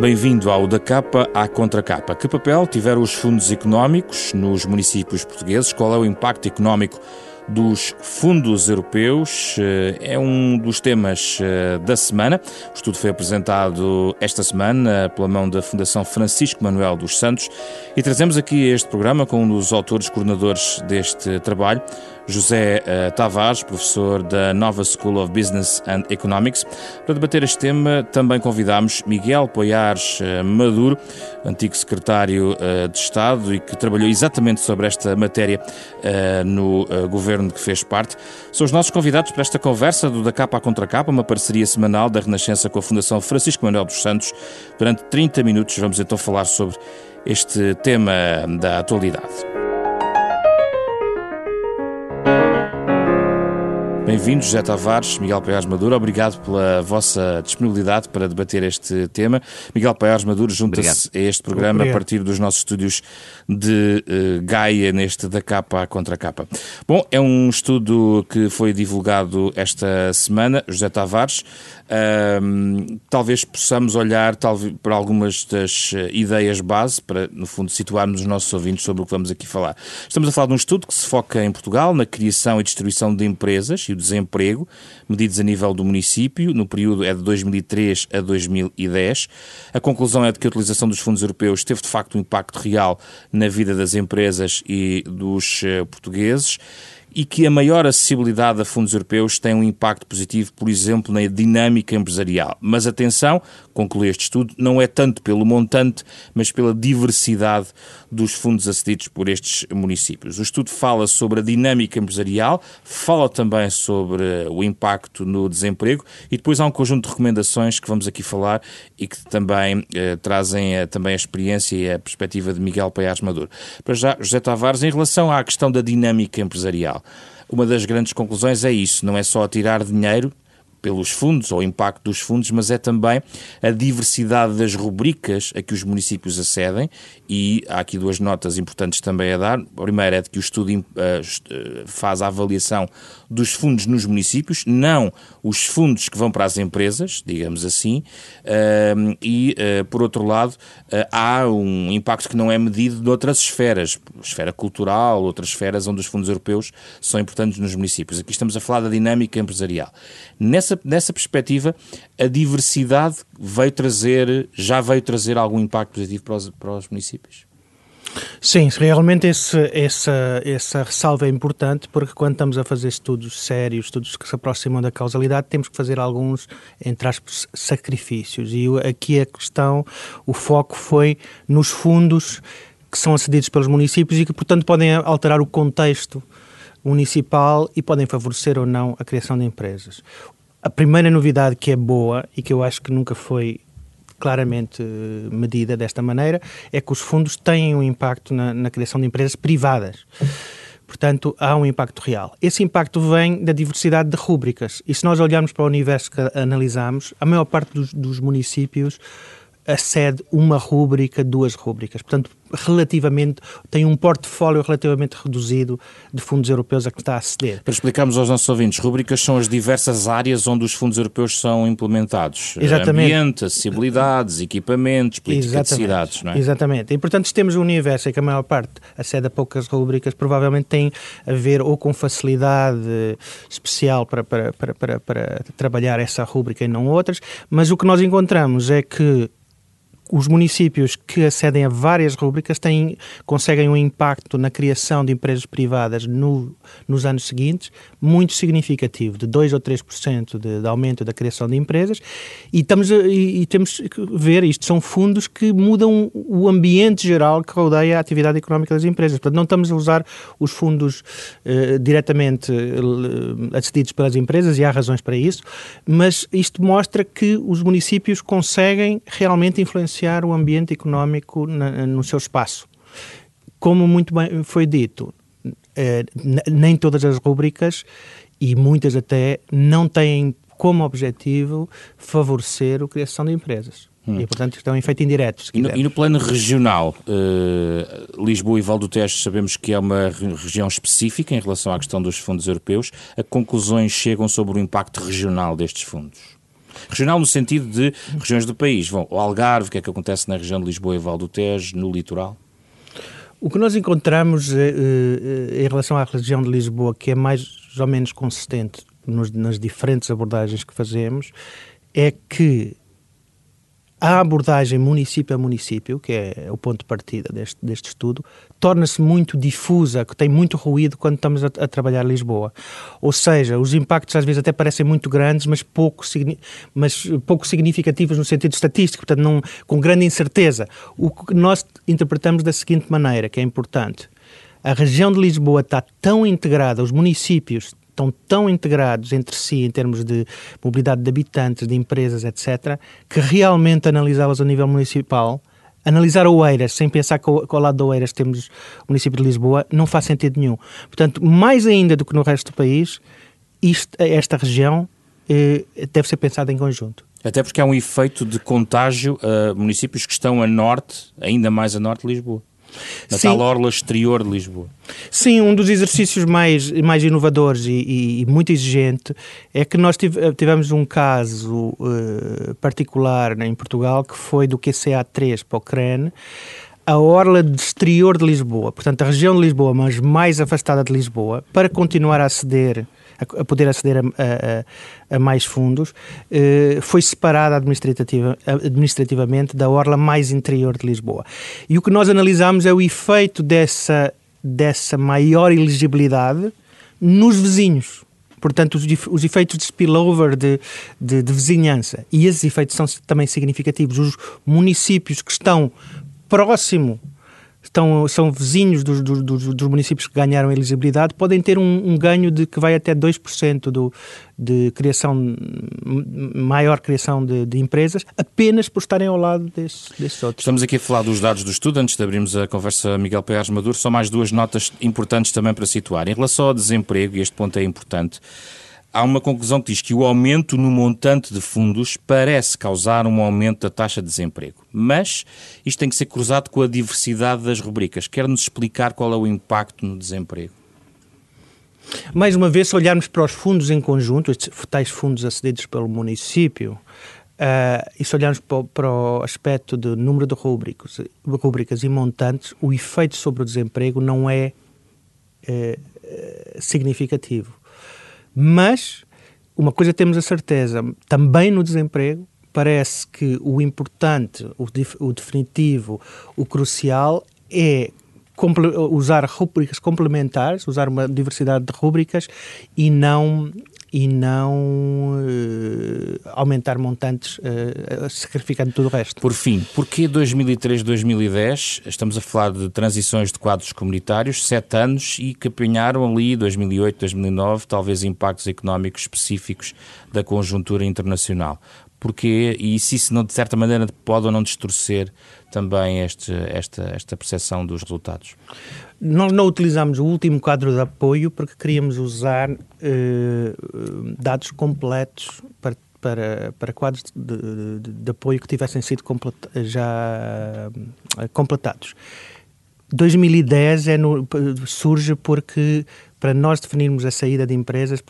Bem-vindo ao Da Capa à Contracapa. Que papel tiveram os fundos económicos nos municípios portugueses? Qual é o impacto económico dos fundos europeus eh, é um dos temas eh, da semana. O estudo foi apresentado esta semana pela mão da Fundação Francisco Manuel dos Santos e trazemos aqui este programa com um dos autores coordenadores deste trabalho, José uh, Tavares, professor da Nova School of Business and Economics. Para debater este tema, também convidámos Miguel Poiares uh, Maduro, antigo secretário uh, de Estado e que trabalhou exatamente sobre esta matéria no governo de que fez parte. São os nossos convidados para esta conversa do Da Capa à Contra Capa, uma parceria semanal da Renascença com a Fundação Francisco Manuel dos Santos. Durante 30 minutos vamos então falar sobre este tema da atualidade. Bem-vindos, José Tavares, Miguel Paiares Maduro. Obrigado pela vossa disponibilidade para debater este tema. Miguel Paiares Maduro junta-se a este programa Obrigado. a partir dos nossos estúdios de uh, Gaia, neste da capa contra capa. Bom, é um estudo que foi divulgado esta semana. José Tavares, uh, talvez possamos olhar talvez, para algumas das eh, ideias base, para, no fundo, situarmos os nossos ouvintes sobre o que vamos aqui falar. Estamos a falar de um estudo que se foca em Portugal, na criação e distribuição de empresas e o desemprego, medidos a nível do município, no período é de 2003 a 2010. A conclusão é de que a utilização dos fundos europeus teve de facto um impacto real na vida das empresas e dos uh, portugueses e que a maior acessibilidade a fundos europeus tem um impacto positivo, por exemplo, na dinâmica empresarial. Mas atenção, conclui este estudo, não é tanto pelo montante, mas pela diversidade dos fundos acedidos por estes municípios. O estudo fala sobre a dinâmica empresarial, fala também sobre o impacto no desemprego e depois há um conjunto de recomendações que vamos aqui falar e que também eh, trazem eh, também a experiência e a perspectiva de Miguel Paiás Maduro. Para já, José Tavares, em relação à questão da dinâmica empresarial, uma das grandes conclusões é isso, não é só tirar dinheiro, pelos fundos, ou impacto dos fundos, mas é também a diversidade das rubricas a que os municípios acedem, e há aqui duas notas importantes também a dar. A primeira é de que o estudo uh, faz a avaliação dos fundos nos municípios, não os fundos que vão para as empresas, digamos assim, uh, e, uh, por outro lado, há um impacto que não é medido noutras esferas, esfera cultural, outras esferas onde os fundos europeus são importantes nos municípios. Aqui estamos a falar da dinâmica empresarial. Nessa nessa, nessa perspectiva, a diversidade veio trazer, já veio trazer algum impacto positivo para os, para os municípios? Sim, realmente esse, essa, essa ressalva é importante porque quando estamos a fazer estudos sérios, estudos que se aproximam da causalidade, temos que fazer alguns, entre aspas, sacrifícios. E aqui a questão, o foco foi nos fundos que são acedidos pelos municípios e que, portanto, podem alterar o contexto municipal e podem favorecer ou não a criação de empresas. A primeira novidade que é boa e que eu acho que nunca foi claramente eh, medida desta maneira é que os fundos têm um impacto na, na criação de empresas privadas. Portanto, há um impacto real. Esse impacto vem da diversidade de rúbricas. E se nós olharmos para o universo que analisamos, a maior parte dos, dos municípios acede uma rúbrica, duas rúbricas. Portanto, relativamente, tem um portfólio relativamente reduzido de fundos europeus a que está a aceder. Para explicarmos aos nossos ouvintes, rúbricas são as diversas áreas onde os fundos europeus são implementados. Exatamente. Ambiente, acessibilidades, equipamentos, política de cidades, não é? Exatamente. E, portanto, se temos um universo em que a maior parte acede a poucas rúbricas, provavelmente tem a ver ou com facilidade especial para, para, para, para, para trabalhar essa rúbrica e não outras, mas o que nós encontramos é que os municípios que acedem a várias rubricas têm, conseguem um impacto na criação de empresas privadas no, nos anos seguintes muito significativo, de 2 ou 3% de, de aumento da criação de empresas, e, estamos e, e, temos que ver, isto são fundos que mudam o ambiente geral que rodeia a atividade económica das empresas. Portanto, não estamos a usar os fundos eh, diretamente eh, acedidos pelas empresas, e há razões para isso, mas isto mostra que os municípios conseguem realmente influenciar influenciar o ambiente económico na, no seu espaço. Como muito bem foi dito, eh, nem todas as rubricas e muitas até não têm como objetivo favorecer a criação de empresas. Hum. E, portanto, é um efeito indireto. E no, e no, plano regional, uh, Lisboa e Valdo Tejo sabemos que é uma região específica em relação à questão dos fundos europeus. A conclusões chegam sobre o impacto regional destes fundos? Regional no sentido de regiões do país. Vão ao Algarve, o que é que acontece na região de Lisboa e Val do Tejo, no litoral? O que nós encontramos eh, eh, em relação à região de Lisboa, que é mais ou menos consistente nas diferentes abordagens que fazemos, é que a abordagem município a município, que é o ponto de partida deste, deste estudo, torna-se muito difusa, que tem muito ruído quando estamos a, a, trabalhar Lisboa. Ou seja, os impactos às vezes até parecem muito grandes, mas pouco, mas pouco significativos no sentido estatístico, portanto, não, com grande incerteza. O que nós interpretamos da seguinte maneira, que é importante. A região de Lisboa está tão integrada, os municípios estão tão integrados entre si em termos de mobilidade de habitantes, de empresas, etc., que realmente analisá-los a nível municipal, analisar Oeiras sem pensar que ao, lado de Oeiras temos o município de Lisboa, não faz sentido nenhum. Portanto, mais ainda do que no resto do país, isto, esta região eh, deve ser pensada em conjunto. Até porque há um efeito de contágio a municípios que estão a norte, ainda mais a norte de Lisboa na Sim. tal orla exterior de Lisboa. Sim, um dos exercícios mais, mais inovadores e, e, e muito exigente é que nós tivemos um caso uh, particular em Portugal que foi do QCA3 para o CREN, a orla de exterior de Lisboa, portanto a região de Lisboa, mas mais afastada de Lisboa, para continuar a aceder a, poder aceder a, a, a mais fundos, eh, foi separada administrativa, administrativamente da orla mais interior de Lisboa. E o que nós analisamos é o efeito dessa, dessa maior elegibilidade nos vizinhos. Portanto, os, os efeitos de spillover de, de, de vizinhança. E esses efeitos são também significativos. Os municípios que estão próximo estão, são vizinhos dos, dos, dos, municípios que ganharam elegibilidade, podem ter um, um ganho de que vai até 2% do, de criação, maior criação de, de, empresas, apenas por estarem ao lado desses, desses, outros. Estamos aqui a falar dos dados do estudo, antes de abrirmos a conversa Miguel Peares Maduro, só mais duas notas importantes também para situar. Em relação ao desemprego, e este ponto é importante, há uma conclusão que diz que o aumento no montante de fundos parece causar um aumento da taxa de desemprego. Mas isto tem que ser cruzado com a diversidade das rubricas. Quer-nos explicar qual é o impacto no desemprego? Mais uma vez, se olharmos para os fundos em conjunto, estes tais fundos acedidos pelo município, uh, e se olharmos para, para, o aspecto do número de rubricas, rubricas e montantes, o efeito sobre o desemprego não é uh, significativo. Mas uma coisa temos a certeza, também no desemprego, parece que o importante, o, o definitivo, o crucial é usar rubricas complementares, usar uma diversidade de rubricas e não e não uh, aumentar montantes uh, sacrificando tudo o resto. Por fim, porquê 2003-2010? Estamos a falar de transições de quadros comunitários, sete anos, e que apanharam ali 2008-2009 talvez impactos económicos específicos da conjuntura internacional. Porquê? E se isso, não, de certa maneira, pode ou não distorcer também este, esta, esta percepção dos resultados? Nós não utilizamos o último quadro de apoio porque queríamos usar eh, dados completos para, para, para quadros de, de, de apoio que tivessem sido já eh, completados. 2010 é no, surge porque para nós definirmos a saída de empresas,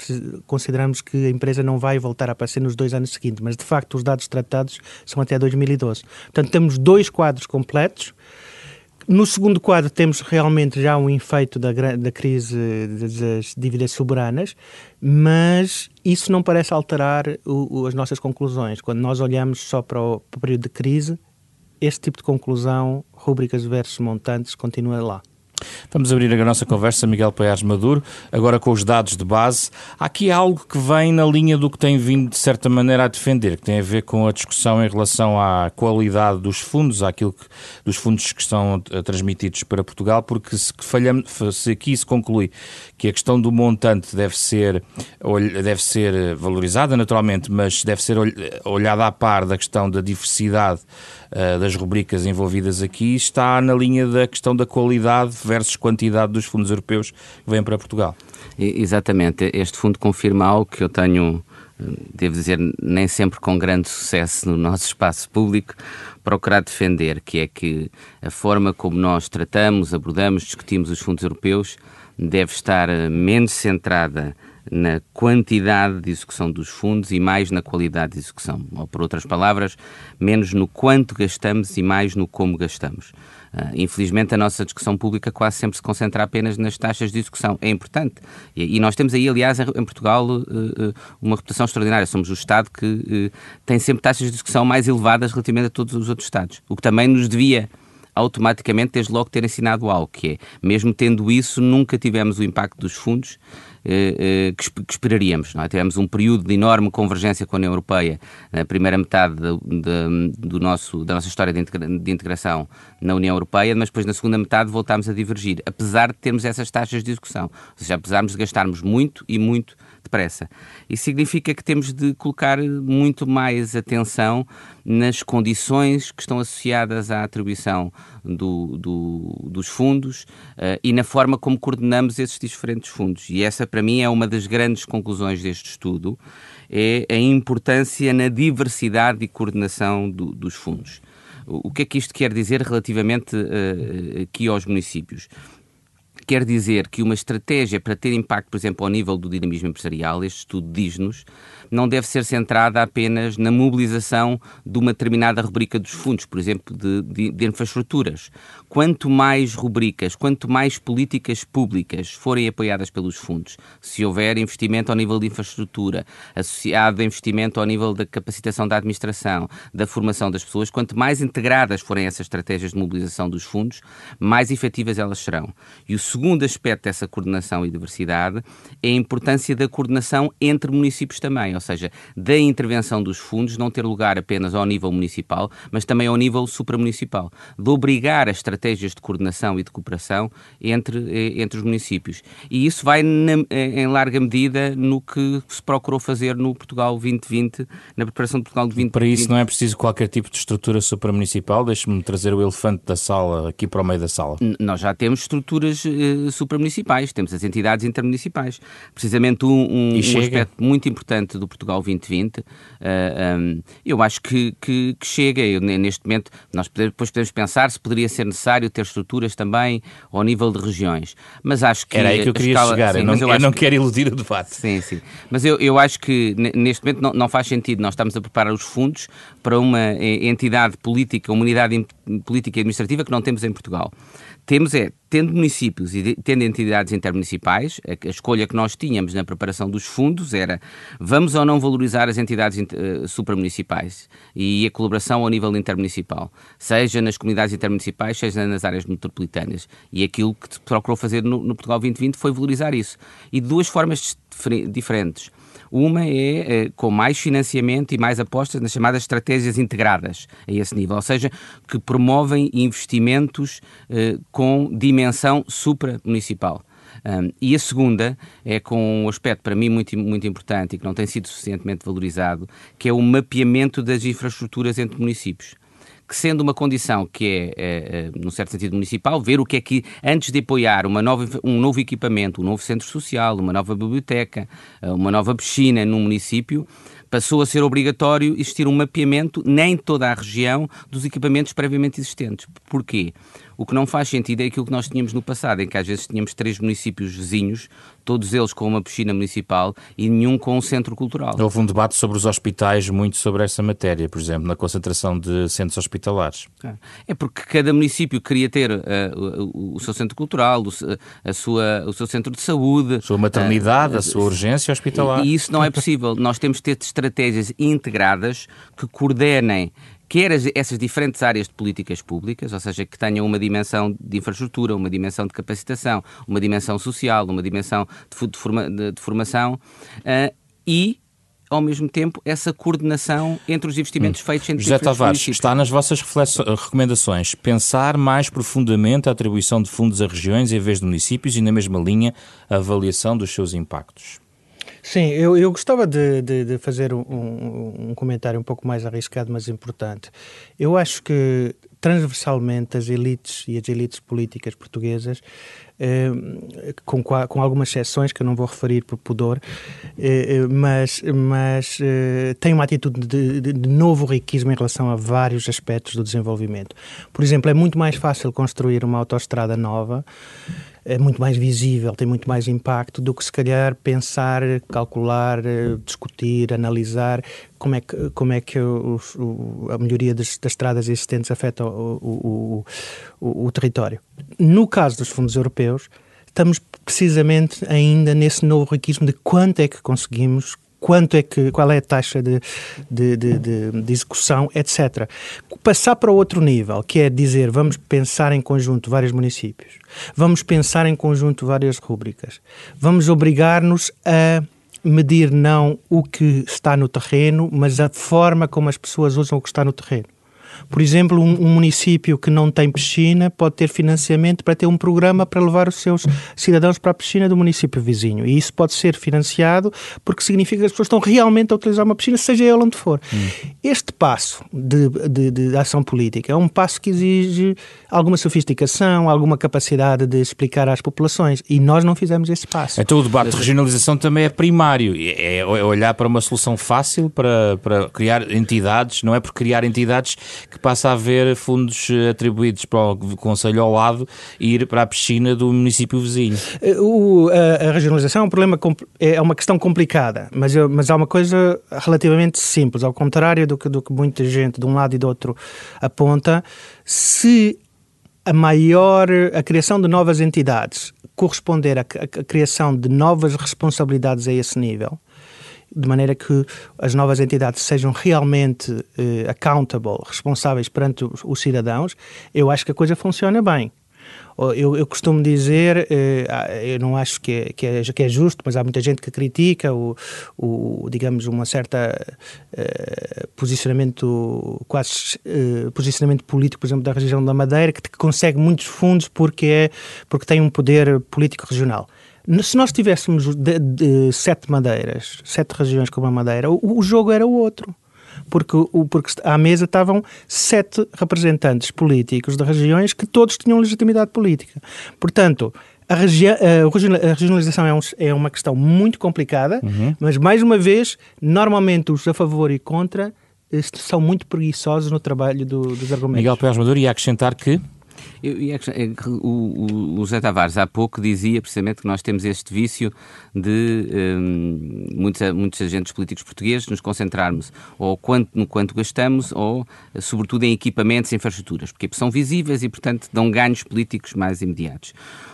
consideramos que a empresa não vai voltar a aparecer nos dois anos seguintes, mas de facto os dados tratados são até 2012. Portanto, temos dois quadros completos no segundo quadro temos realmente já um efeito da, da crise das dívidas soberanas, mas isso não parece alterar o, o, as nossas conclusões. Quando nós olhamos só para o, para o período de crise, este tipo de conclusão, rúbricas versus montantes, continua lá. Vamos abrir a nossa conversa, Miguel Paiares Maduro, agora com os dados de base. Há aqui algo que vem na linha do que tem vindo, de certa maneira, a defender, que tem a ver com a discussão em relação à qualidade dos fundos, àquilo que, dos fundos que estão transmitidos para Portugal, porque se, falhamos, se aqui se conclui que a questão do montante deve ser, deve ser valorizada, naturalmente, mas deve ser olhada à par da questão da diversidade uh, das rubricas envolvidas aqui, está na linha da questão da qualidade versus quantidade dos fundos europeus que vêm para Portugal. Exatamente. Este fundo confirma algo que eu tenho, devo dizer, nem sempre com grande sucesso no nosso espaço público, procurar defender, que é que a forma como nós tratamos, abordamos, discutimos os fundos europeus deve estar menos centrada na quantidade de execução dos fundos e mais na qualidade de execução. Ou, por outras palavras, menos no quanto gastamos e mais no como gastamos. Uh, infelizmente, a nossa discussão pública quase sempre se concentra apenas nas taxas de execução. É importante. E, e nós temos aí, aliás, em Portugal, uh, uh, uma reputação extraordinária. Somos o Estado que tem sempre taxas de execução mais elevadas relativamente a todos os outros Estados. O que também nos devia automaticamente, desde logo, ter ensinado algo, que é, mesmo tendo isso, nunca tivemos o impacto dos fundos eh, eh, que, que esperaríamos. Não é? Tivemos um período de enorme convergência com a União Europeia na primeira metade de, de, do nosso, da nossa história de, integra de, integração na União Europeia, mas depois na segunda metade voltámos a divergir, apesar de termos essas taxas de execução. Ou seja, apesar de gastarmos muito e muito depressa. Isso significa que temos de colocar muito mais atenção nas condições que estão associadas à atribuição do, do, dos fundos uh, e na forma como coordenamos esses diferentes fundos. E essa, para mim, é uma das grandes conclusões deste estudo, é a importância na diversidade e coordenação do, dos fundos. O que é que isto quer dizer relativamente uh, aqui aos municípios? Quer dizer que uma estratégia para ter impacto, por exemplo, ao nível do dinamismo empresarial, este estudo diz-nos, não deve ser centrada apenas na mobilização de uma determinada rubrica dos fundos, por exemplo, de, de, de infraestruturas. Quanto mais rubricas, quanto mais políticas públicas forem apoiadas pelos fundos, se houver investimento ao nível de infraestrutura, associado a investimento ao nível da capacitação da administração, da formação das pessoas, quanto mais integradas forem essas estratégias de mobilização dos fundos, mais efetivas elas serão. E o segundo aspecto dessa coordenação e diversidade é a importância da coordenação entre municípios também ou seja, da intervenção dos fundos não ter lugar apenas ao nível municipal, mas também ao nível supramunicipal, de obrigar as estratégias de coordenação e de cooperação entre, eh, entre os municípios. E isso vai na, eh, em larga medida no que se procurou fazer no Portugal 2020, na preparação do Portugal 2020. Para isso não é preciso qualquer tipo de estrutura supramunicipal? Deixe-me trazer o elefante da sala aqui para o meio da sala. N nós já temos estruturas uh, supramunicipais, temos as entidades intermunicipais. Precisamente um, um, um aspecto muito importante do Portugal 2020, uh, um, eu acho que, que, que chega. Eu, neste momento, nós depois podemos pensar se poderia ser necessário ter estruturas também ao nível de regiões. Mas acho que. Era aí que eu queria escala, chegar. Sim, eu não, eu eu não que... quero iludir o debate. Sim, sim. Mas eu, eu acho que neste momento não, não faz sentido. Nós estamos a preparar os fundos para uma eh, entidade política, uma unidade política e administrativa que não temos em Portugal temos é, tendo municípios e tendo entidades intermunicipais, a, a, escolha que nós tínhamos na preparação dos fundos era vamos ou não valorizar as entidades uh, supramunicipais e a colaboração ao nível intermunicipal, seja nas comunidades intermunicipais, seja nas áreas metropolitanas. E aquilo que procurou fazer no, no Portugal 2020 foi valorizar isso. E de duas formas diferentes. Uma é, é com mais financiamento e mais apostas nas chamadas estratégias integradas a esse nível, ou seja, que promovem investimentos eh, com dimensão supramunicipal. Um, e a segunda é com um aspecto para mim muito, muito importante e que não tem sido suficientemente valorizado, que é o mapeamento das infraestruturas entre municípios que sendo uma condição que é, é, é, num certo sentido, municipal, ver o que é que, antes de apoiar uma nova, um novo equipamento, um novo centro social, uma nova biblioteca, eh, uma nova piscina num município, passou a ser obrigatório existir um mapeamento, nem toda a região, dos equipamentos previamente existentes. Porquê? O que não faz sentido é aquilo que nós tínhamos no passado, em que às vezes tínhamos três municípios vizinhos, todos eles com uma piscina municipal e nenhum com um centro cultural. Houve um debate sobre os hospitais, muito sobre essa matéria, por exemplo, na concentração de centros hospitalares. É porque cada município queria ter uh, o, o, seu centro cultural, o, a sua, o seu centro de saúde, a sua maternidade, uh, a sua urgência hospitalar. E, e isso não é possível. Nós temos de ter estratégias integradas que coordenem quer essas diferentes áreas de políticas públicas, ou seja, que tenham uma dimensão de infraestrutura, uma dimensão de capacitação, uma dimensão social, uma dimensão de, forma, de, de formação uh, e ao mesmo tempo, essa coordenação entre os investimentos hum. feitos entre José Tavares, está nas vossas recomendações pensar mais profundamente a atribuição de fundos a regiões em vez de municípios e, na mesma linha, a avaliação dos seus impactos. Sim, eu, eu gostava de, de, de fazer um, um, comentário um pouco mais arriscado, mas importante. Eu acho que transversalmente as elites e as elites políticas portuguesas, eh, com, com algumas exceções que eu não vou referir por pudor, eh, eh, mas, mas têm uma atitude de, de, de novo riquismo em relação a vários aspectos do desenvolvimento. Por exemplo, é muito mais fácil construir uma autoestrada nova é muito mais visível, tem muito mais impacto do que se calhar pensar, calcular, discutir, analisar como é que, como é que o, o, a melhoria das, das, estradas existentes afeta o, o território. No caso dos fundos europeus, estamos precisamente ainda nesse novo riquismo de quanto é que conseguimos quanto é que, qual é a taxa de, de, de, de, execução, etc. Passar para outro nível, que é dizer, vamos pensar em conjunto vários municípios, vamos pensar em conjunto várias rúbricas, vamos obrigar-nos a medir não o que está no terreno, mas a forma como as pessoas usam o que está no terreno. Por exemplo, um, um, município que não tem piscina pode ter financiamento para ter um programa para levar os seus cidadãos para a piscina do município vizinho. E isso pode ser financiado porque significa que as pessoas estão realmente a utilizar uma piscina, seja ela onde for. Hum. Este passo de, de, de, ação política é um passo que exige alguma sofisticação, alguma capacidade de explicar às populações. E nós não fizemos esse passo. Então o debate de regionalização também é primário. É, é olhar para uma solução fácil para, para criar entidades, não é por criar entidades que passa a haver fundos eh, atribuídos para o Conselho ao lado e ir para a piscina do município vizinho. Eh, o, a, a, regionalização é um problema, é uma questão complicada, mas, mas há uma coisa relativamente simples, ao contrário do que, do que muita gente de um lado e do outro aponta, se a maior, a criação de novas entidades corresponder à criação de novas responsabilidades a esse nível, de maneira que as novas entidades sejam realmente uh, accountable, responsáveis perante os, os, cidadãos, eu acho que a coisa funciona bem. Eu, eu costumo dizer, uh, eu não acho que é, que, é, que é justo, mas há muita gente que critica o, o digamos, uma certa uh, posicionamento, quase posicionamento político, por exemplo, da região da Madeira, que, que consegue muitos fundos porque, é, porque tem um poder político regional. Se nós tivéssemos de, de sete madeiras, sete regiões como a Madeira, o, o jogo era outro porque, porque à mesa estavam sete representantes políticos de regiões que todos tinham legitimidade política. Portanto, a, regi a regionalização é, um, é, uma questão muito complicada, uhum. mas, mais uma vez, normalmente os a favor e contra eh, são muito preguiçosos no trabalho do, dos argumentos. Miguel Pérez Maduro ia acrescentar que eu, é o, o, José Tavares há pouco dizia precisamente que nós temos este vício de um, muitos, muitos agentes políticos portugueses nos concentrarmos ou quanto, no quanto gastamos ou, sobretudo, em equipamentos e infraestruturas, porque são visíveis e, portanto, dão ganhos políticos mais imediatos.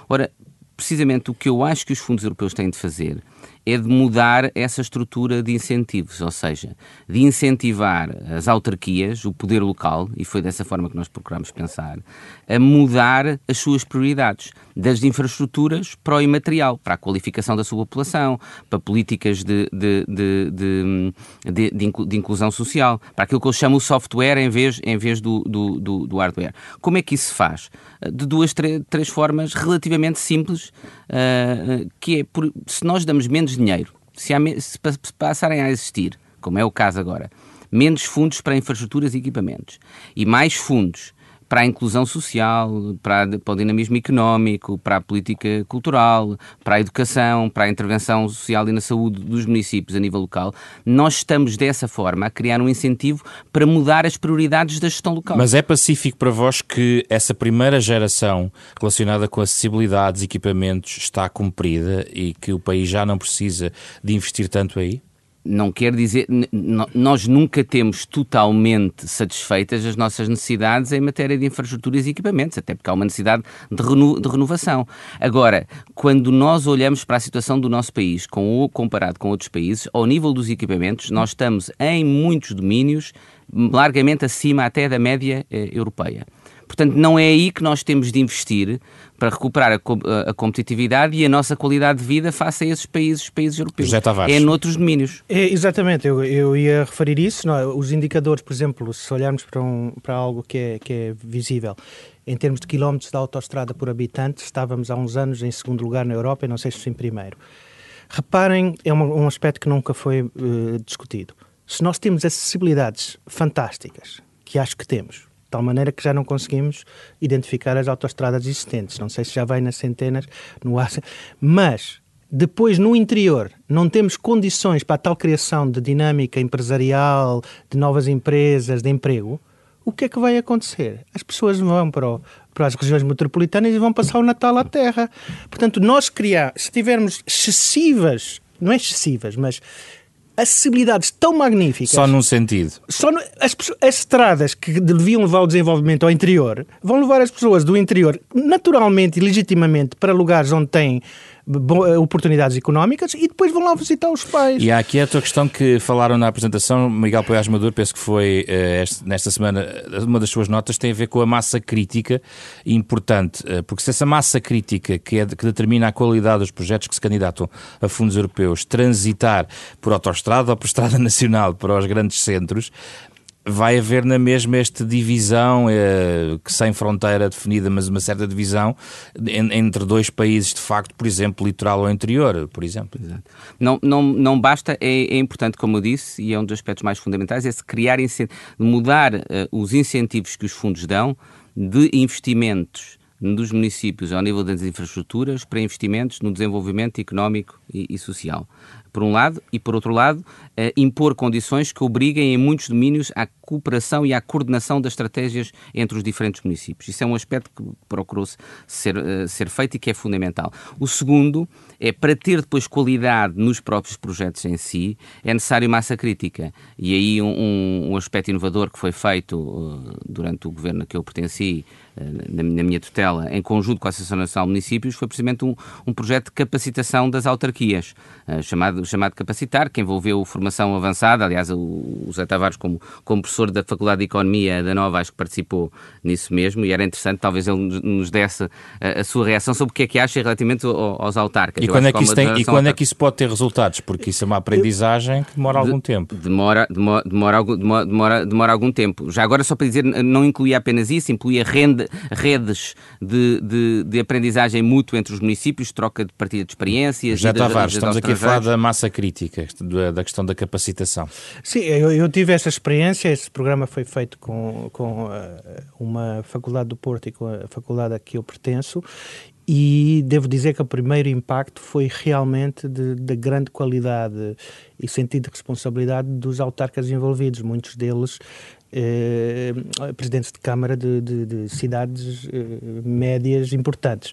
Ora, precisamente o que eu acho que os fundos europeus têm de fazer é de mudar essa estrutura de incentivos, ou seja, de incentivar as autarquias, o poder local, e foi dessa forma que nós procuramos pensar, a mudar as suas prioridades, das infraestruturas para o imaterial, para a qualificação da sua população, para políticas de, de, de, de, inclusão social, para aquilo que eu chamo o software em vez, em vez do, do, do, do hardware. Como é que isso se faz? De duas, três formas relativamente simples, uh, que é, por, se nós damos menos dinheiro, se, há, se passarem a existir, como é o caso agora, menos fundos para infraestruturas e equipamentos e mais fundos para a inclusão social, para, para, o dinamismo económico, para a política cultural, para a educação, para a intervenção social e na saúde dos municípios a nível local, nós estamos dessa forma a criar um incentivo para mudar as prioridades da gestão local. Mas é pacífico para vós que essa primeira geração relacionada com acessibilidades, equipamentos, está cumprida e que o país já não precisa de investir tanto aí? Não quer dizer. Nós nunca temos totalmente satisfeitas as nossas necessidades em matéria de infraestruturas e equipamentos, até porque há uma necessidade de, reno, de renovação. Agora, quando nós olhamos para a situação do nosso país, com, comparado com outros países, ao nível dos equipamentos, nós estamos em muitos domínios largamente acima até da média eh, europeia. Portanto, não é aí que nós temos de investir para recuperar a, a, competitividade e a nossa qualidade de vida face a esses países, países europeus. José Tavares. É noutros domínios. É, exatamente, eu, eu ia referir isso. Não, é? os indicadores, por exemplo, se olharmos para, um, para algo que é, que é visível, em termos de quilómetros de autoestrada por habitante, estávamos há uns anos em segundo lugar na Europa e não sei se em primeiro. Reparem, é um, um aspecto que nunca foi uh, discutido. Se nós temos acessibilidades fantásticas, que acho que temos, tal maneira que já não conseguimos identificar as autoestradas existentes. Não sei se já vai nas centenas, no ar, mas depois no interior não temos condições para a tal criação de dinâmica empresarial, de novas empresas, de emprego, o que é que vai acontecer? As pessoas vão para, o, para as regiões metropolitanas e vão passar o Natal à terra. Portanto, nós criar, se tivermos excessivas, não é excessivas, mas acessibilidades tão magníficas. Só num sentido. Só no, as, as, estradas que deviam levar o desenvolvimento ao interior vão levar as pessoas do interior naturalmente e legitimamente para lugares onde têm oportunidades económicas e depois vão lá visitar os pais. E há aqui a tua questão que falaram na apresentação, Miguel Poiás Maduro, penso que foi eh, nesta semana, uma das suas notas tem a ver com a massa crítica importante, eh, porque se essa massa crítica que, é, que determina a qualidade dos projetos que se candidatam a fundos europeus transitar por autoestrada ou por estrada nacional para os grandes centros, vai haver na mesma esta divisão, eh, que sem fronteira definida, mas uma certa divisão en, entre dois países, de facto, por exemplo, litoral ou interior, por exemplo. Exato. Não, não, não basta, é, é, importante, como eu disse, e é um dos aspectos mais fundamentais, é se criar, mudar uh, os incentivos que os fundos dão de investimentos dos municípios ao nível das infraestruturas para investimentos no desenvolvimento económico e, e social por um lado, e por outro lado, uh, impor condições que obriguem em muitos domínios à cooperação e à coordenação das estratégias entre os diferentes municípios. Isso é um aspecto que procurou-se ser, uh, ser feito e que é fundamental. O segundo é, para ter depois qualidade nos próprios projetos em si, é necessário massa crítica. E aí um, um aspecto inovador que foi feito uh, durante o governo a que eu pertenci, na, na, minha tutela, em conjunto com a Associação Nacional de Municípios, foi precisamente um, um projeto de capacitação das autarquias, chamado chamado Capacitar, que envolveu formação avançada. Aliás, o, o Zé Tavares, como, como professor da Faculdade de Economia da Nova, acho que participou nisso mesmo e era interessante, talvez ele nos desse a, a sua reação sobre o que é que acha relativamente aos autarcas. E quando, é que, isso tem, e quando é que isso pode ter resultados? Porque isso é uma aprendizagem que demora algum tempo. Demora, demora, demora, demora, demora, algum tempo. Já agora, só para dizer, não incluía apenas isso, incluía rende, redes de, de, de aprendizagem mútua entre os municípios, troca de partilha de experiências. Já Tavares, estamos aqui a falar da massa crítica da questão da capacitação. Sim, eu, eu, tive essa experiência. Esse programa foi feito com, com uh, uma faculdade do Porto e com a faculdade a que eu pertenço. E devo dizer que o primeiro impacto foi realmente de, de grande qualidade e sentido de responsabilidade dos autarcas envolvidos, muitos deles eh, presidentes de Câmara de, de, de cidades eh, médias importantes.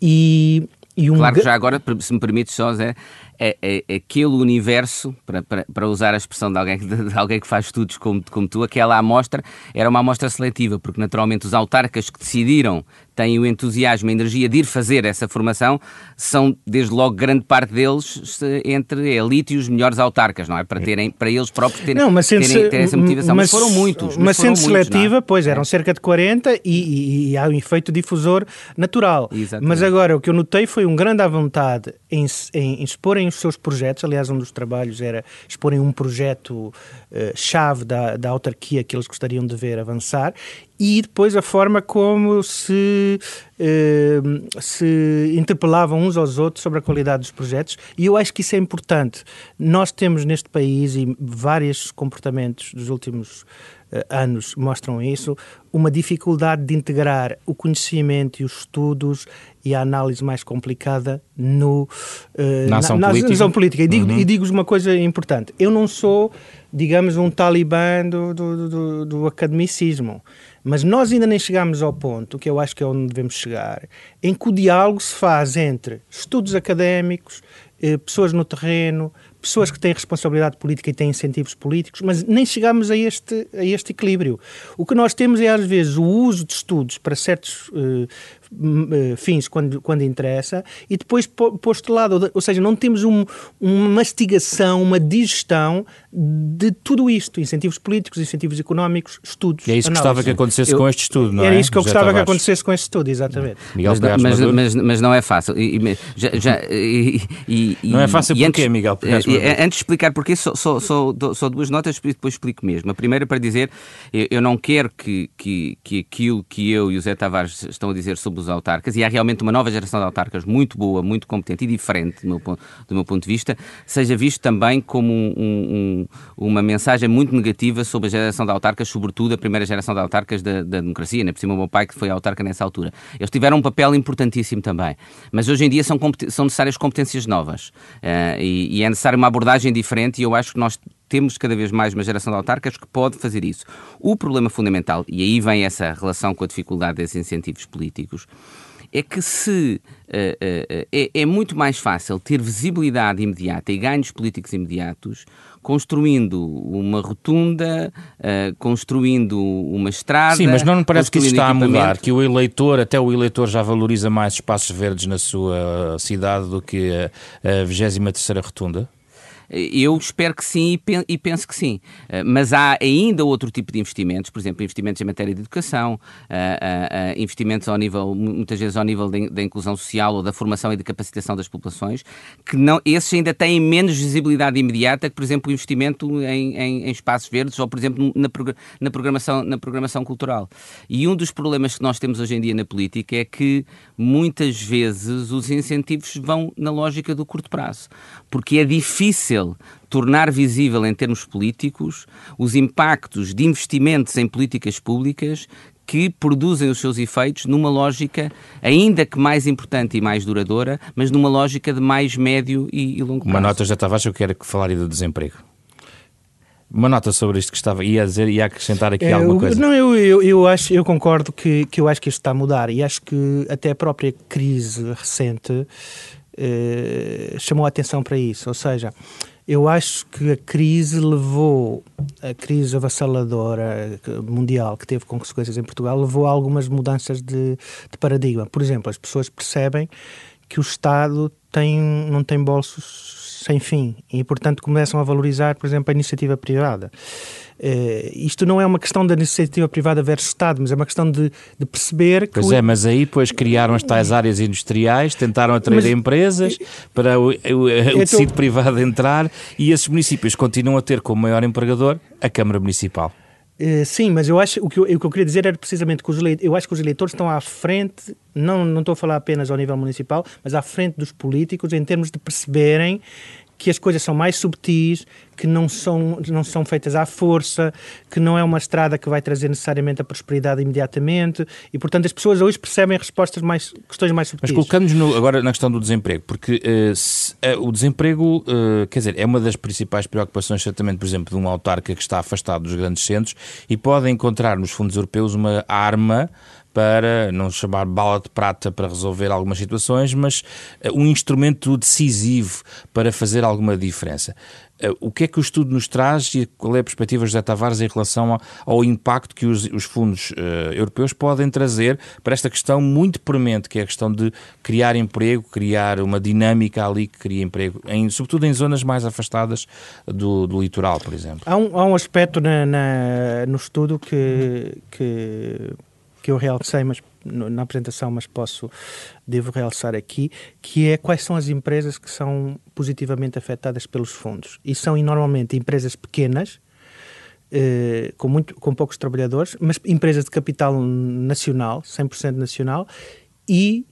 E, e um claro que já agora, se me permite só, Zé, é, é, é, aquele universo, para, para, para, usar a expressão de alguém, de, alguém que faz estudos como, como tu, aquela amostra era uma amostra seletiva, porque naturalmente os autarcas que decidiram têm o entusiasmo, a energia de ir fazer essa formação, são desde logo grande parte deles entre a elite e os melhores autarcas, não é? Para, terem, para eles próprios terem, não, mas terem, terem essa motivação. Mas, mas foram muitos. Mas, sendo seletiva, muitos, pois, eram é. cerca de 40 e, e, e, há um efeito difusor natural. Exatamente. Mas agora, o que eu notei foi um grande à vontade em, em, em exporem os seus projetos. Aliás, um dos trabalhos era exporem um projeto uh, chave da, da autarquia que eles gostariam de ver avançar e depois a forma como se, eh, se interpelavam uns aos outros sobre a qualidade dos projetos, e eu acho que isso é importante. Nós temos neste país, e vários comportamentos dos últimos eh, anos mostram isso, uma dificuldade de integrar o conhecimento e os estudos e a análise mais complicada no, uh, na, ação na, política. Na ação política. E digo-vos uhum. digo uma coisa importante. Eu não sou, digamos, um talibã do, do, do, do academicismo. Mas nós ainda nem chegámos ao ponto, que eu acho que é onde devemos chegar, em que o diálogo se faz entre estudos académicos, eh, pessoas no terreno, pessoas que têm responsabilidade política e têm incentivos políticos, mas nem chegamos a este, a este equilíbrio. O que nós temos é, às vezes, o uso de estudos para certos uh, fins quando, quando interessa e depois posto de lado. Ou seja, não temos um, uma mastigação, uma digestão de tudo isto: incentivos políticos, incentivos económicos, estudos. E é isso que gostava que acontecesse eu, com este estudo, não é? Era isso que eu gostava que acontecesse com este estudo, exatamente. Miguel mas, mas, mas, mas, não é fácil. E, já, já, e, e, não é fácil porquê, antes, Miguel? Antes de explicar porquê, só, só, só, só duas notas e depois explico mesmo. A primeira para dizer, eu, eu não quero que, que, que aquilo que eu e o Zé Tavares estão a dizer sobre dos autarcas, e há realmente uma nova geração de autarcas muito boa, muito competente e diferente do meu, do meu ponto de vista, seja visto também como um, um, uma mensagem muito negativa sobre a geração de autarcas, sobretudo a primeira geração de autarcas da, da democracia, né? por cima o meu pai que foi autarca nessa altura. Eles tiveram um papel importantíssimo também, mas hoje em dia são, são necessárias competências novas uh, e, e é necessária uma abordagem diferente e eu acho que nós temos cada vez mais uma geração de autarcas que pode fazer isso. O problema fundamental, e aí vem essa relação com a dificuldade desses incentivos políticos, é que se uh, uh, é, é, muito mais fácil ter visibilidade imediata e ganhos políticos imediatos construindo uma rotunda, uh, construindo uma estrada. Sim, mas não me parece que isso está a mudar, que o eleitor, até o eleitor já valoriza mais espaços verdes na sua cidade do que a, a 23 rotunda? Eu espero que sim e penso que sim. Eh, mas há ainda outro tipo de investimentos, por exemplo, investimentos em matéria de educação, eh, eh, investimentos ao nível, muitas vezes ao nível da inclusão social ou da formação e da capacitação das populações, que não, esses ainda têm menos visibilidade imediata que, por exemplo, o investimento em, em, em espaços verdes ou, por exemplo, na, na, programação, na programação cultural. E um dos problemas que nós temos hoje em dia na política é que muitas vezes os incentivos vão na lógica do curto prazo, porque é difícil difícil tornar visível em termos políticos os impactos de investimentos em políticas públicas que produzem os seus efeitos numa lógica ainda que mais importante e mais duradoura, mas numa lógica de mais médio e, e longo prazo. Uma nota já estava, eu quero falar do desemprego. Uma nota sobre isto que estava, ia dizer, ia acrescentar aqui é, alguma coisa. Não, eu, eu, eu, acho, eu concordo que, que eu acho que isto está a mudar e acho que até a própria crise recente eh, chamou a atenção para isso. Ou seja, eu acho que a crise levou, a crise avassaladora mundial que teve consequências em Portugal, levou a algumas mudanças de, de paradigma. Por exemplo, as pessoas percebem que o Estado tem, não tem bolsos sem fim e, portanto, começam a valorizar, por exemplo, a iniciativa privada. Uh, isto não é uma questão da iniciativa privada versus Estado, mas é uma questão de, de perceber que. Pois o... é, mas aí depois criaram as tais áreas industriais, tentaram atrair mas... empresas para o, o, o tecido privado entrar e esses municípios continuam a ter como maior empregador a Câmara Municipal. Uh, sim, mas eu acho o que eu, o que eu queria dizer era precisamente que os eu acho que os eleitores estão à frente, não, não estou a falar apenas ao nível municipal, mas à frente dos políticos em termos de perceberem que as coisas são mais subtis, que não são, não são feitas à força, que não é uma estrada que vai trazer necessariamente a prosperidade imediatamente e, portanto, as pessoas hoje percebem respostas mais, questões mais subtis. Mas colocando-nos agora na questão do desemprego, porque uh, se, uh, o desemprego, uh, quer dizer, é uma das principais preocupações, certamente, por exemplo, de um autarca que está afastado dos grandes centros e pode encontrar nos fundos europeus uma arma para, não chamar bala de prata para resolver algumas situações, mas uh, um instrumento decisivo para fazer alguma diferença. Uh, o que é que o estudo nos traz e qual é a perspectiva, José Tavares, em relação ao, impacto que os, os fundos uh, europeus podem trazer para esta questão muito premente, que é a questão de criar emprego, criar uma dinâmica ali que cria emprego, em, sobretudo em zonas mais afastadas do, do litoral, por exemplo? Há um, há um aspecto na, na, no estudo que, que que eu realcei mas, na apresentação, mas posso, devo realçar aqui, que é quais são as empresas que são positivamente afetadas pelos fundos. E são normalmente empresas pequenas, eh, com, muito, com poucos trabalhadores, mas empresas de capital nacional, 100% nacional, e,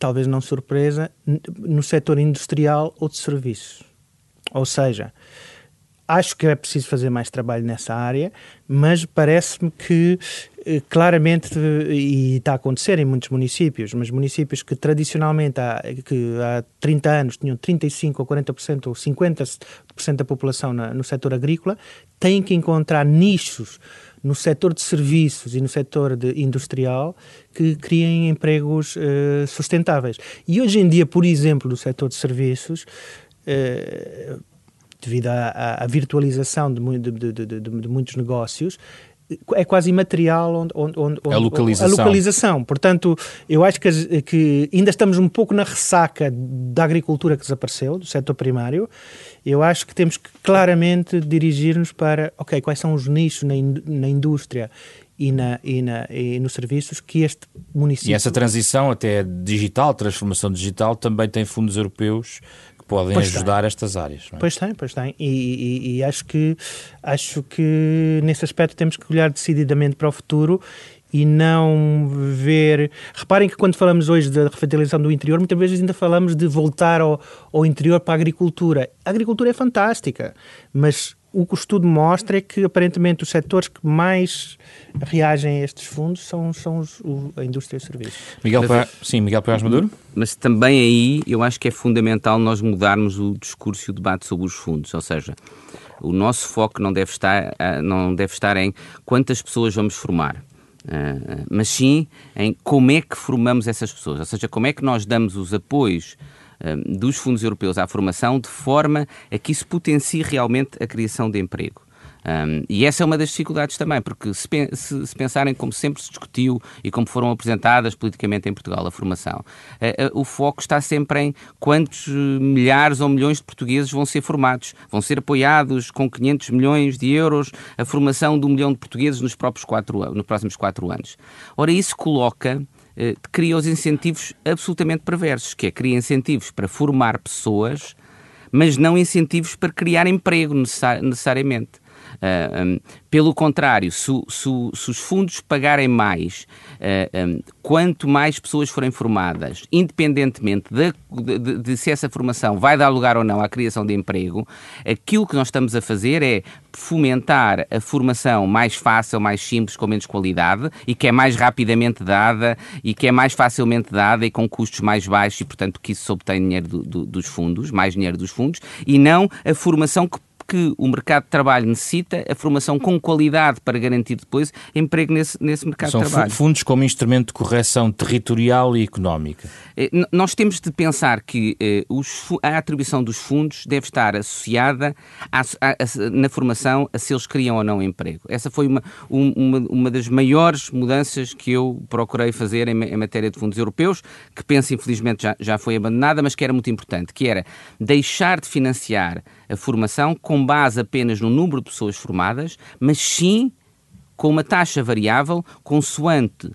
talvez não surpresa, no setor industrial ou de serviços. Ou seja, acho que é preciso fazer mais trabalho nessa área, mas parece-me que eh, claramente, e está a acontecer em muitos municípios, mas municípios que tradicionalmente há, que há 30 anos tinham 35% ou 40% ou 50% da população na, no setor agrícola, têm que encontrar nichos no setor de serviços e no setor de industrial que criem empregos uh, sustentáveis. E hoje em dia, por exemplo, no setor de serviços, uh, devido à, à virtualização de, de, de, de, muitos negócios, é quase imaterial onde, onde, onde, a, localização. a localização. Portanto, eu acho que, que, ainda estamos um pouco na ressaca da agricultura que desapareceu, do setor primário. Eu acho que temos que claramente dirigir-nos para, ok, quais são os nichos na, na indústria e, na, e, na, e nos serviços que este município... E essa transição até digital, transformação digital, também tem fundos europeus podem pois ajudar tem. estas áreas. É? Pois tem, pois tem. E, e, e, acho, que, acho que nesse aspecto temos que olhar decididamente para o futuro e não ver. Reparem que quando falamos hoje da revitalização do interior, muitas vezes ainda falamos de voltar ao, ao interior para a agricultura. A agricultura é fantástica, mas o que o estudo mostra é que aparentemente os setores que mais reagem a estes fundos são, são os, o, a indústria e os serviços. Miguel mas, sim, Miguel Paiás Maduro? Mas também aí eu acho que é fundamental nós mudarmos o discurso e o debate sobre os fundos, ou seja, o nosso foco não deve estar, eh, não deve estar em quantas pessoas vamos formar. Uh, mas sim em como é que formamos essas pessoas, ou seja, como é que nós damos os apoios uh, dos fundos europeus à formação de forma a que isso potencie realmente a criação de emprego. Um, e essa é uma das dificuldades também, porque se, se, se, pensarem como sempre se discutiu e como foram apresentadas politicamente em Portugal a formação, uh, uh, o foco está sempre em quantos milhares ou milhões de portugueses vão ser formados, vão ser apoiados com 500 milhões de euros a formação de um milhão de portugueses nos, próprios quatro, nos próximos quatro anos. Ora, isso coloca cria os incentivos absolutamente perversos, que é cria incentivos para formar pessoas, mas não incentivos para criar emprego necessariamente. Uh, ah, um, pelo contrário, se, se, se, os fundos pagarem mais, uh, um, quanto mais pessoas forem formadas, independentemente de, de, de, se essa formação vai dar lugar ou não à criação de emprego, aquilo que nós estamos a fazer é fomentar a formação mais fácil, mais simples, com menos qualidade e que é mais rapidamente dada e que é mais facilmente dada e com custos mais baixos e, portanto, que isso se obtém dinheiro do, do, dos fundos, mais dinheiro dos fundos, e não a formação que que o mercado de trabalho necessita, a formação com qualidade para garantir depois emprego nesse, nesse mercado São de trabalho. São fundos como instrumento de correção territorial e económica. Eh, nós temos de pensar que eh, os, a atribuição dos fundos deve estar associada a, a, na formação a se eles criam ou não emprego. Essa foi uma, uma, uma das maiores mudanças que eu procurei fazer em, em matéria de fundos europeus, que penso infelizmente já, já foi abandonada, mas que era muito importante, que era deixar de financiar a formação com base apenas no número de pessoas formadas, mas sim com uma taxa variável consoante uh,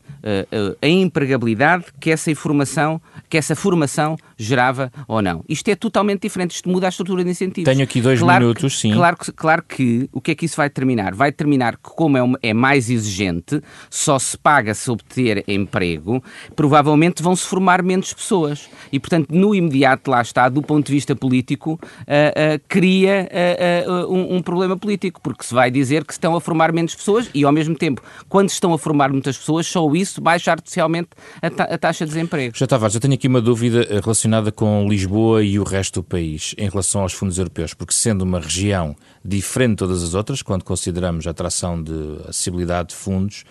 uh, a empregabilidade que essa informação, que essa formação gerava ou não. Isto é totalmente diferente, isto muda a estrutura de incentivos. Tenho aqui dois claro minutos, que, sim. Claro que, claro que o que é que isso vai determinar? Vai determinar que, como é, uma, é mais exigente, só se paga se obter emprego, provavelmente vão-se formar menos pessoas. E, portanto, no imediato, lá está, do ponto de vista político, uh, cria um, um problema político, porque se vai dizer que estão a formar menos pessoas e, ao mesmo tempo, quando estão a formar muitas pessoas, só isso baixa artificialmente a, ta a taxa de desemprego. Já Tavares, eu tenho aqui uma dúvida relacionada com Lisboa e o resto do país em relação aos fundos europeus, porque sendo uma região diferente de todas as outras, quando consideramos a atração de acessibilidade de fundos,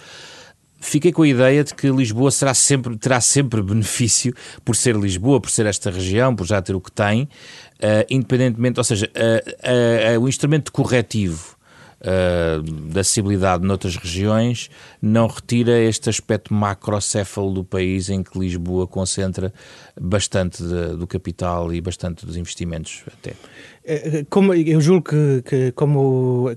fiquei com a ideia de que Lisboa será sempre, terá sempre benefício por ser Lisboa, por ser esta região, por já ter o que tem, uh, independentemente, ou seja, uh, uh, o instrumento corretivo uh, da acessibilidade noutras regiões não retira este aspecto macrocéfalo do país em que Lisboa concentra bastante de, do capital e bastante dos investimentos até. Eh, como, eu julgo que, que como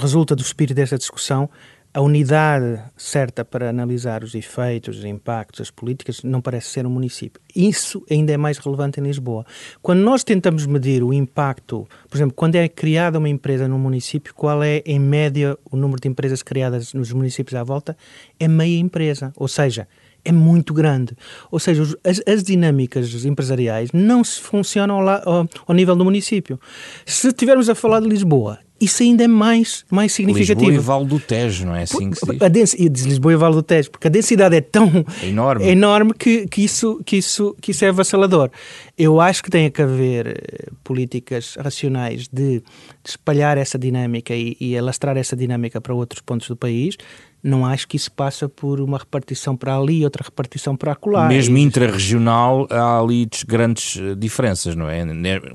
resulta do espírito dessa discussão, a unidade certa para analisar os efeitos, os impactos, as políticas, não parece ser um município. Isso ainda é mais relevante em Lisboa. Quando nós tentamos medir o impacto, por exemplo, quando é criada uma empresa num município, qual é, em média, o número de empresas criadas nos municípios à volta? É meia empresa. Ou seja, é muito grande. Ou seja, as, as dinâmicas empresariais não se funcionam lá ao, ao, nível do município. Se estivermos a falar de Lisboa isso ainda é mais, mais significativo. Lisboa e Vale do Tejo, não é assim que se diz? A diz Lisboa e Vale do Tejo, porque a densidade é tão é enorme, enorme que, que, isso, que, isso, que isso é avassalador. Eu acho que tem que haver eh, políticas racionais de, de espalhar essa dinâmica e, e alastrar essa dinâmica para outros pontos do país, não acho que isso passa por uma repartição para ali e outra repartição para acolá. Mesmo intrarregional há ali grandes eh, diferenças, não é?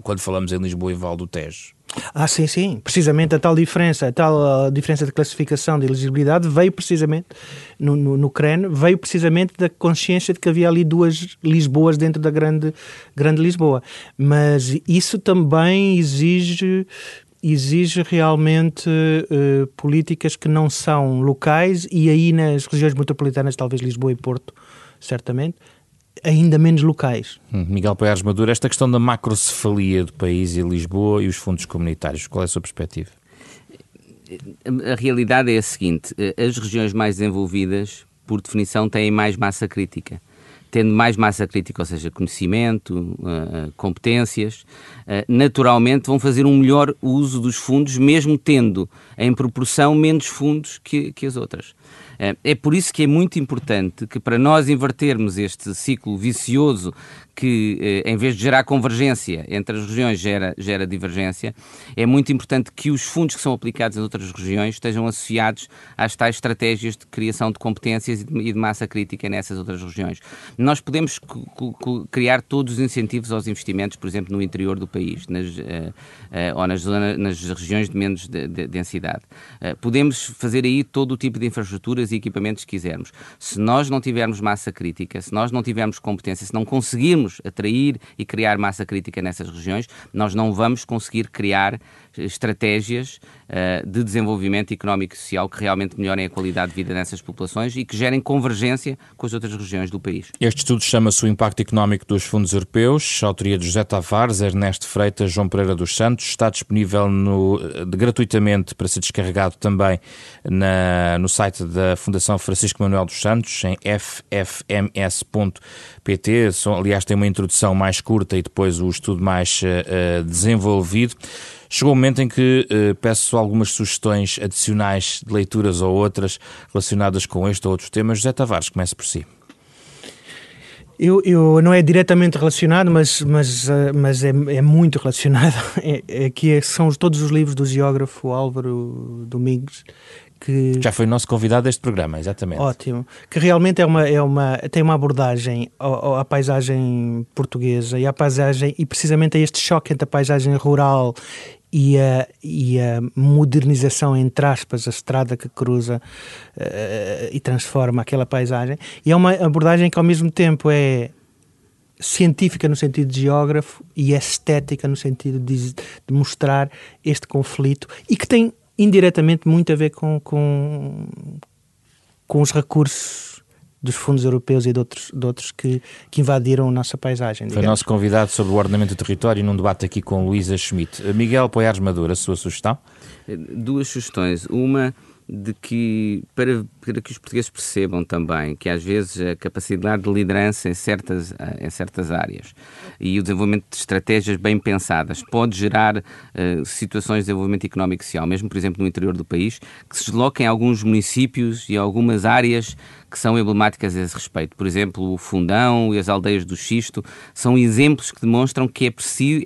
Quando falamos em Lisboa e Val do Tejo. Ah, sim, sim. Precisamente a tal diferença, a tal diferença de classificação de elegibilidade veio precisamente no, no, no CREN, veio precisamente da consciência de que havia ali duas Lisboas dentro da grande, grande Lisboa. Mas isso também exige exige realmente uh, políticas que não são locais e aí nas regiões metropolitanas, talvez Lisboa e Porto, certamente, ainda menos locais. Hum, Miguel Paiares Maduro, esta questão da macrocefalia do país e Lisboa e os fundos comunitários, qual é a sua perspectiva? A realidade é a seguinte: as regiões mais desenvolvidas, por definição, têm mais massa crítica tendo mais massa crítica, ou seja, conhecimento, competências, naturalmente vão fazer um melhor uso dos fundos, mesmo tendo em proporção menos fundos que, que as outras. É por isso que é muito importante que, para nós invertermos este ciclo vicioso que, eh, em vez de gerar convergência entre as regiões, gera, gera divergência, é muito importante que os fundos que são aplicados em outras regiões estejam associados às tais estratégias de criação de competências e de, massa crítica nessas outras regiões. Nós podemos criar todos os incentivos aos investimentos, por exemplo, no interior do país, nas, uh, uh, ou nas, zona, nas regiões de menos de, de densidade. Uh, podemos fazer aí todo o tipo de infraestruturas e equipamentos que quisermos. Se nós não tivermos massa crítica, se nós não tivermos competência, se não conseguirmos atrair e criar massa crítica nessas regiões, nós não vamos conseguir criar estratégias uh, de desenvolvimento económico e social que realmente melhorem a qualidade de vida nessas populações e que gerem convergência com as outras regiões do país. Este estudo chama-se o Impacto Económico dos Fundos Europeus, autoria de José Tavares, Ernesto Freitas, João Pereira dos Santos, está disponível no, de, gratuitamente para ser descarregado também na, no site da Fundação Francisco Manuel dos Santos, em ffms.pt. Aliás, tem uma introdução mais curta e depois o estudo mais uh, desenvolvido. Chegou o momento em que uh, peço algumas sugestões adicionais de leituras ou outras relacionadas com este ou outros temas. José Tavares, comece por si. Eu, eu, não é diretamente relacionado, mas, mas, mas é, é, muito relacionado. É, é que são todos os livros do geógrafo Álvaro Domingos. Que, Já foi nosso convidado deste programa, exatamente. Ótimo. Que realmente é uma, é uma, tem uma abordagem à, à paisagem portuguesa e à paisagem, e precisamente a este choque entre a paisagem rural e a, e a modernização, entre aspas, a estrada que cruza uh, e transforma aquela paisagem. E é uma abordagem que, ao mesmo tempo, é científica no sentido de geógrafo e estética no sentido de, de mostrar este conflito e que tem indiretamente muito a ver com, com, com os recursos dos fundos europeus e de outros, de outros que, que invadiram a nossa paisagem. Digamos. Foi nosso convidado sobre o ordenamento do território num debate aqui com Luísa Schmidt. Miguel Poiares Madura, a sua sugestão? Duas sugestões. Uma de que, para, para, que os portugueses percebam também que às vezes a capacidade de liderança em certas, em certas áreas e o desenvolvimento de estratégias bem pensadas pode gerar uh, situações de desenvolvimento económico e social, mesmo por exemplo no interior do país, que se desloquem alguns municípios e algumas áreas que são emblemáticas a esse respeito. Por exemplo, o Fundão e as aldeias do Xisto são exemplos que demonstram que é,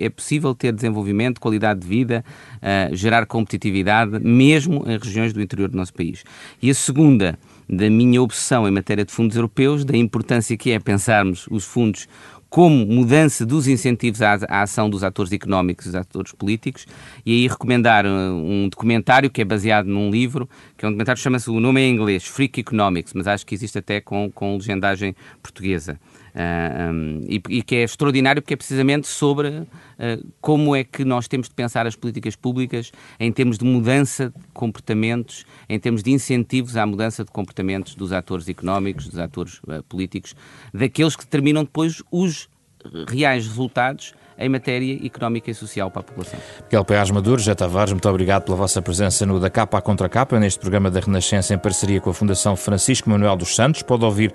é possível ter desenvolvimento, qualidade de vida, uh, gerar competitividade, mesmo em regiões do interior do nosso país. E a segunda, da minha obsessão em matéria de fundos europeus, da importância que é pensarmos os fundos como mudança dos incentivos à, à, ação dos atores económicos e dos atores políticos, e aí recomendar uh, um documentário que é baseado num livro, que é um documentário que chama-se, o nome é em inglês, Freak Economics, mas acho que existe até com, com legendagem portuguesa. Uh, ah, um, e, e, que é extraordinário porque é precisamente sobre uh, como é que nós temos de pensar as políticas públicas em termos de mudança de comportamentos, em termos de incentivos à mudança de comportamentos dos atores económicos, dos atores uh, políticos, daqueles que determinam depois os reais resultados em matéria económica e social para a população. Miguel Paiás Maduro, José Tavares, muito obrigado pela vossa presença no Da Capa à Contra Capa, neste programa da Renascença em parceria com a Fundação Francisco Manuel dos Santos. Pode ouvir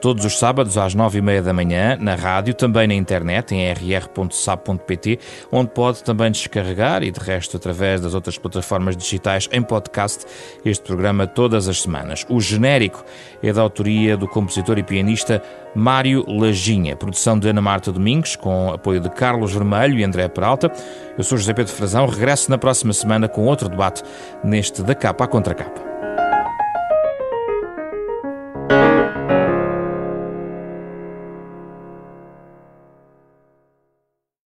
todos os sábados às nove e meia da manhã na rádio, também na internet em rr.sab.pt, onde pode também descarregar e de resto através das outras plataformas digitais em podcast este programa todas as semanas. O genérico é da autoria do compositor e pianista Mário Lajinha, produção de Ana Marta Domingos, com apoio de Carlos Vermelho e André Peralta. Eu sou José Pedro Frazão, regresso na próxima semana com outro debate neste da capa à contra capa.